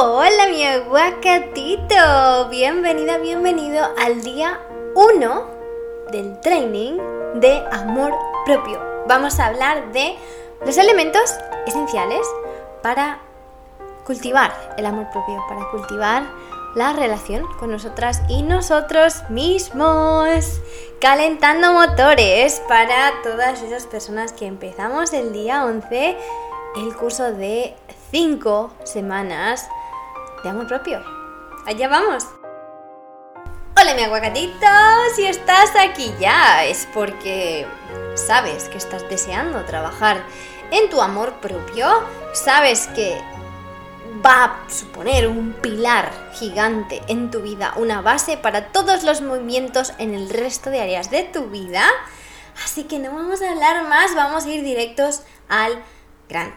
Hola mi aguacatito, bienvenida, bienvenido al día 1 del training de amor propio. Vamos a hablar de los elementos esenciales para cultivar el amor propio, para cultivar la relación con nosotras y nosotros mismos. Calentando motores para todas esas personas que empezamos el día 11 el curso de 5 semanas de amor propio. Allá vamos. Hola mi aguacatito, si estás aquí ya es porque sabes que estás deseando trabajar en tu amor propio, sabes que va a suponer un pilar gigante en tu vida, una base para todos los movimientos en el resto de áreas de tu vida. Así que no vamos a hablar más, vamos a ir directos al grano.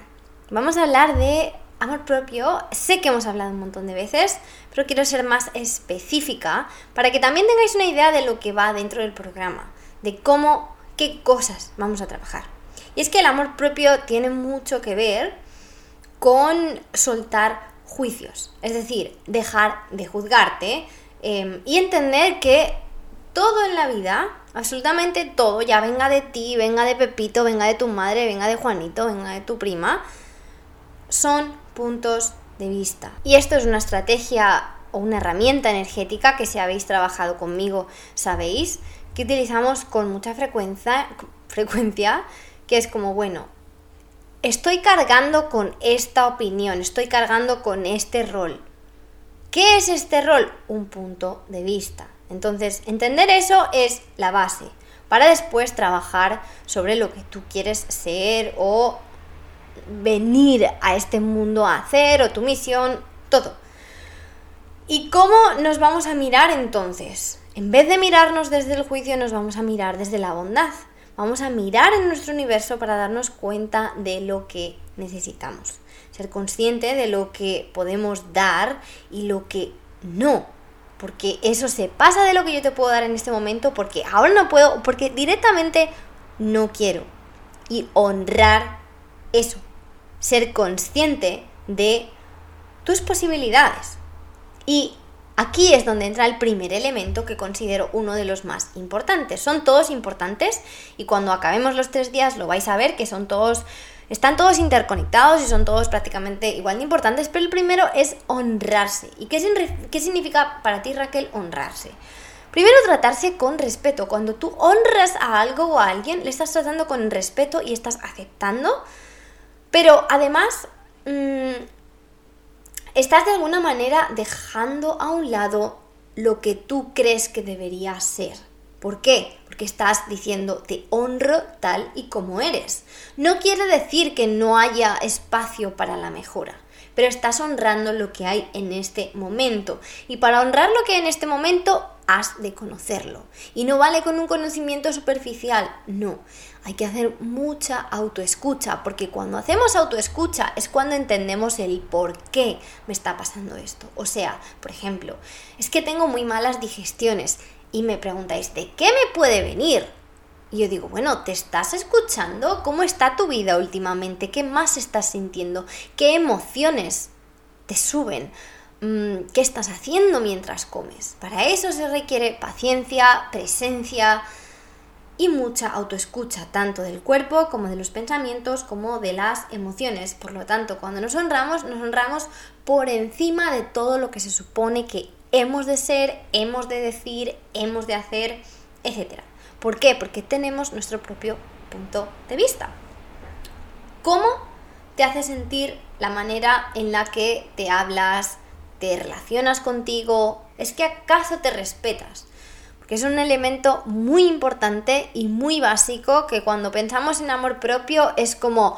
Vamos a hablar de amor propio. Sé que hemos hablado un montón de veces, pero quiero ser más específica para que también tengáis una idea de lo que va dentro del programa, de cómo, qué cosas vamos a trabajar. Y es que el amor propio tiene mucho que ver con soltar juicios, es decir, dejar de juzgarte em, y entender que todo en la vida, absolutamente todo, ya venga de ti, venga de Pepito, venga de tu madre, venga de Juanito, venga de tu prima, son puntos de vista. Y esto es una estrategia o una herramienta energética que si habéis trabajado conmigo sabéis que utilizamos con mucha frecuencia, frecuencia que es como, bueno, estoy cargando con esta opinión, estoy cargando con este rol. ¿Qué es este rol? Un punto de vista. Entonces, entender eso es la base para después trabajar sobre lo que tú quieres ser o venir a este mundo a hacer o tu misión, todo. ¿Y cómo nos vamos a mirar entonces? En vez de mirarnos desde el juicio, nos vamos a mirar desde la bondad. Vamos a mirar en nuestro universo para darnos cuenta de lo que necesitamos. Ser consciente de lo que podemos dar y lo que no. Porque eso se pasa de lo que yo te puedo dar en este momento porque ahora no puedo, porque directamente no quiero. Y honrar eso. Ser consciente de tus posibilidades. Y Aquí es donde entra el primer elemento que considero uno de los más importantes. Son todos importantes y cuando acabemos los tres días lo vais a ver que son todos, están todos interconectados y son todos prácticamente igual de importantes, pero el primero es honrarse. ¿Y qué, qué significa para ti Raquel honrarse? Primero tratarse con respeto. Cuando tú honras a algo o a alguien, le estás tratando con respeto y estás aceptando. Pero además... Mmm, estás de alguna manera dejando a un lado lo que tú crees que debería ser. ¿Por qué? Porque estás diciendo te honro tal y como eres. No quiere decir que no haya espacio para la mejora, pero estás honrando lo que hay en este momento. Y para honrar lo que hay en este momento, has de conocerlo. Y no vale con un conocimiento superficial, no. Hay que hacer mucha autoescucha, porque cuando hacemos autoescucha es cuando entendemos el por qué me está pasando esto. O sea, por ejemplo, es que tengo muy malas digestiones y me preguntáis, ¿de qué me puede venir? Y yo digo, bueno, ¿te estás escuchando? ¿Cómo está tu vida últimamente? ¿Qué más estás sintiendo? ¿Qué emociones te suben? Mm, qué estás haciendo mientras comes. Para eso se requiere paciencia, presencia y mucha autoescucha, tanto del cuerpo como de los pensamientos, como de las emociones. Por lo tanto, cuando nos honramos, nos honramos por encima de todo lo que se supone que hemos de ser, hemos de decir, hemos de hacer, etc. ¿Por qué? Porque tenemos nuestro propio punto de vista. ¿Cómo te hace sentir la manera en la que te hablas, te relacionas contigo, es que acaso te respetas. Porque es un elemento muy importante y muy básico que cuando pensamos en amor propio es como,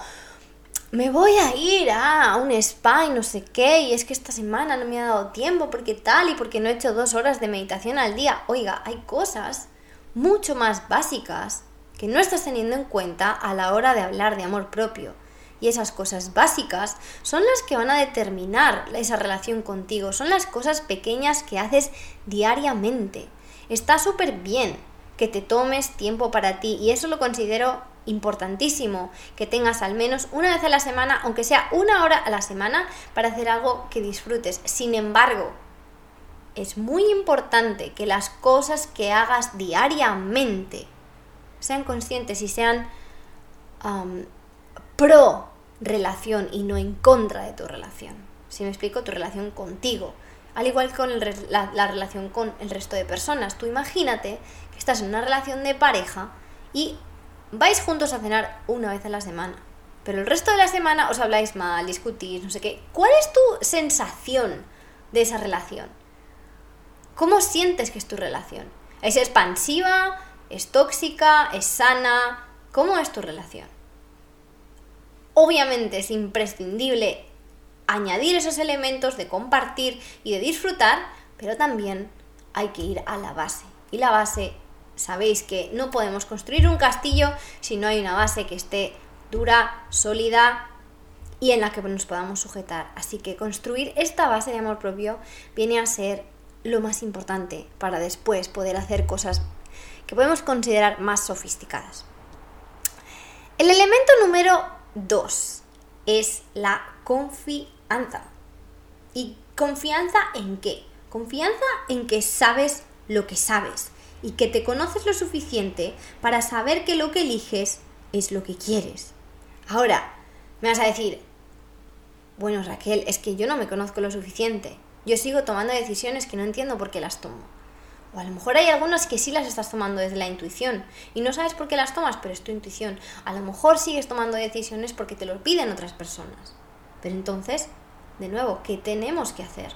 me voy a ir a un spa y no sé qué, y es que esta semana no me ha dado tiempo, porque tal, y porque no he hecho dos horas de meditación al día. Oiga, hay cosas mucho más básicas que no estás teniendo en cuenta a la hora de hablar de amor propio. Y esas cosas básicas son las que van a determinar esa relación contigo, son las cosas pequeñas que haces diariamente. Está súper bien que te tomes tiempo para ti y eso lo considero importantísimo que tengas al menos una vez a la semana, aunque sea una hora a la semana, para hacer algo que disfrutes. Sin embargo, es muy importante que las cosas que hagas diariamente sean conscientes y sean pro relación y no en contra de tu relación. Si me explico, tu relación contigo. Al igual que con la, la relación con el resto de personas. Tú imagínate que estás en una relación de pareja y vais juntos a cenar una vez a la semana. Pero el resto de la semana os habláis mal, discutís, no sé qué. ¿Cuál es tu sensación de esa relación? ¿Cómo sientes que es tu relación? ¿Es expansiva? ¿Es tóxica? ¿Es sana? ¿Cómo es tu relación? Obviamente es imprescindible añadir esos elementos de compartir y de disfrutar, pero también hay que ir a la base. Y la base, sabéis que no podemos construir un castillo si no hay una base que esté dura, sólida y en la que nos podamos sujetar. Así que construir esta base de amor propio viene a ser lo más importante para después poder hacer cosas que podemos considerar más sofisticadas. El elemento número 2 es la confianza. ¿Y confianza en qué? Confianza en que sabes lo que sabes y que te conoces lo suficiente para saber que lo que eliges es lo que quieres. Ahora, me vas a decir, bueno Raquel, es que yo no me conozco lo suficiente. Yo sigo tomando decisiones que no entiendo por qué las tomo. O a lo mejor hay algunas que sí las estás tomando desde la intuición y no sabes por qué las tomas, pero es tu intuición. A lo mejor sigues tomando decisiones porque te lo piden otras personas. Pero entonces, de nuevo, ¿qué tenemos que hacer?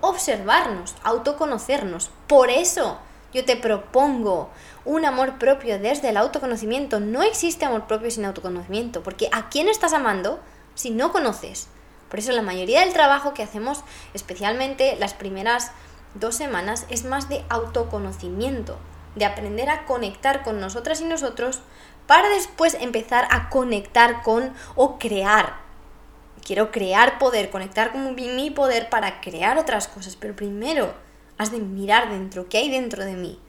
Observarnos, autoconocernos. Por eso yo te propongo un amor propio desde el autoconocimiento. No existe amor propio sin autoconocimiento, porque ¿a quién estás amando si no conoces? Por eso la mayoría del trabajo que hacemos, especialmente las primeras dos semanas, es más de autoconocimiento, de aprender a conectar con nosotras y nosotros para después empezar a conectar con o crear. Quiero crear poder, conectar con mi poder para crear otras cosas, pero primero has de mirar dentro, qué hay dentro de mí,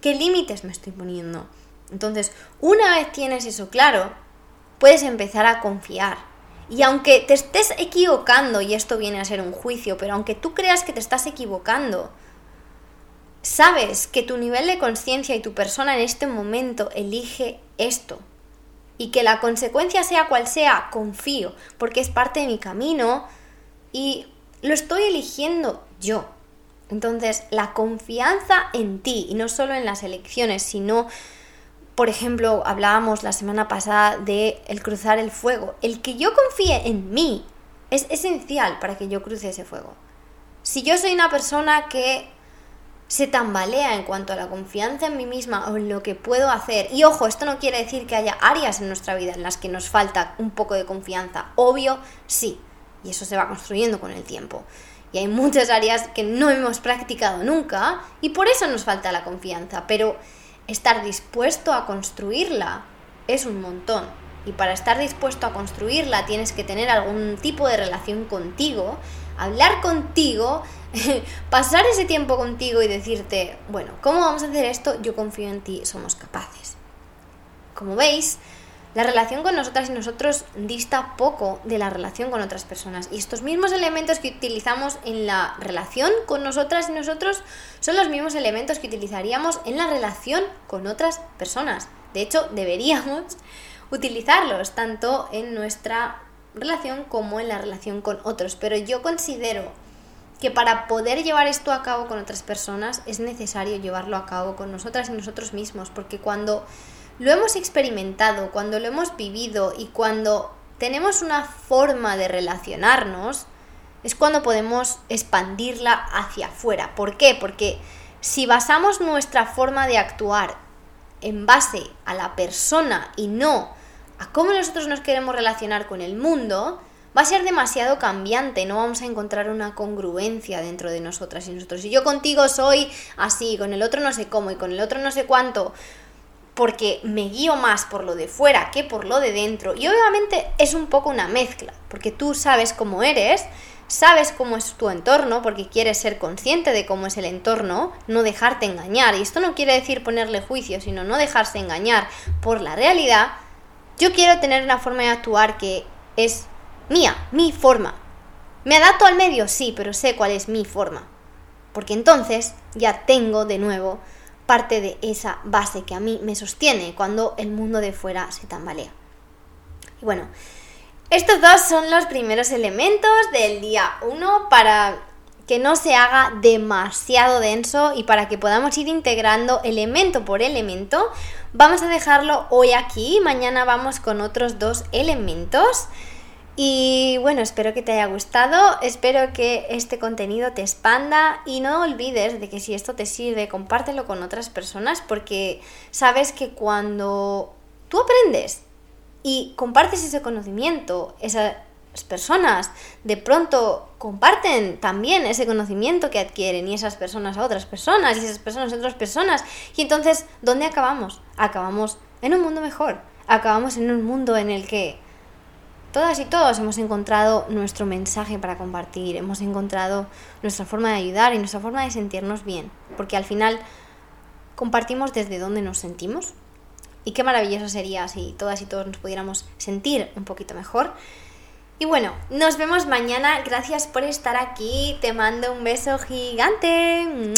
qué límites me estoy poniendo. Entonces, una vez tienes eso claro, puedes empezar a confiar, y aunque te estés equivocando, y esto viene a ser un juicio, pero aunque tú creas que te estás equivocando, sabes que tu nivel de conciencia y tu persona en este momento elige esto. Y que la consecuencia sea cual sea, confío, porque es parte de mi camino y lo estoy eligiendo yo. Entonces, la confianza en ti, y no solo en las elecciones, sino por ejemplo, hablábamos la semana pasada de el cruzar el fuego. El que yo confíe en mí es esencial para que yo cruce ese fuego. Si yo soy una persona que se tambalea en cuanto a la confianza en mí misma o en lo que puedo hacer, y ojo, esto no quiere decir que haya áreas en nuestra vida en las que nos falta un poco de confianza. Obvio, sí, y eso se va construyendo con el tiempo. Y hay muchas áreas que no hemos practicado nunca y por eso nos falta la confianza, pero estar dispuesto a construirla es un montón. Y para estar dispuesto a construirla tienes que tener algún tipo de relación contigo, hablar contigo, pasar ese tiempo contigo y decirte, bueno, ¿cómo vamos a hacer esto? Yo confío en ti, somos capaces. Como veis, la relación con nosotras y nosotros dista poco de la relación con otras personas. Y estos mismos elementos que utilizamos en la relación con nosotras y nosotros son los mismos elementos que utilizaríamos en la relación con otras personas. De hecho, deberíamos utilizarlos tanto en nuestra relación como en la relación con otros. Pero yo considero que para poder llevar esto a cabo con otras personas es necesario llevarlo a cabo con nosotras y nosotros mismos. Porque cuando lo hemos experimentado, cuando lo hemos vivido y cuando tenemos una forma de relacionarnos, es cuando podemos expandirla hacia afuera. ¿Por qué? Porque si basamos nuestra forma de actuar en base a la persona y no a cómo nosotros nos queremos relacionar con el mundo, va a ser demasiado cambiante, no vamos a encontrar una congruencia dentro de nosotras y nosotros. Si yo contigo soy así, con el otro no sé cómo y con el otro no sé cuánto, porque me guío más por lo de fuera que por lo de dentro. Y obviamente es un poco una mezcla, porque tú sabes cómo eres, sabes cómo es tu entorno, porque quieres ser consciente de cómo es el entorno, no dejarte engañar. Y esto no quiere decir ponerle juicio, sino no dejarse engañar por la realidad. Yo quiero tener una forma de actuar que es mía, mi forma. ¿Me adapto al medio? Sí, pero sé cuál es mi forma. Porque entonces ya tengo de nuevo parte de esa base que a mí me sostiene cuando el mundo de fuera se tambalea. Y bueno, estos dos son los primeros elementos del día 1 para que no se haga demasiado denso y para que podamos ir integrando elemento por elemento. Vamos a dejarlo hoy aquí, mañana vamos con otros dos elementos. Y bueno, espero que te haya gustado, espero que este contenido te expanda y no olvides de que si esto te sirve, compártelo con otras personas porque sabes que cuando tú aprendes y compartes ese conocimiento, esas personas de pronto comparten también ese conocimiento que adquieren y esas personas a otras personas y esas personas a otras personas. Y entonces, ¿dónde acabamos? Acabamos en un mundo mejor, acabamos en un mundo en el que todas y todos hemos encontrado nuestro mensaje para compartir, hemos encontrado nuestra forma de ayudar y nuestra forma de sentirnos bien, porque al final compartimos desde donde nos sentimos. Y qué maravilloso sería si todas y todos nos pudiéramos sentir un poquito mejor. Y bueno, nos vemos mañana. Gracias por estar aquí. Te mando un beso gigante.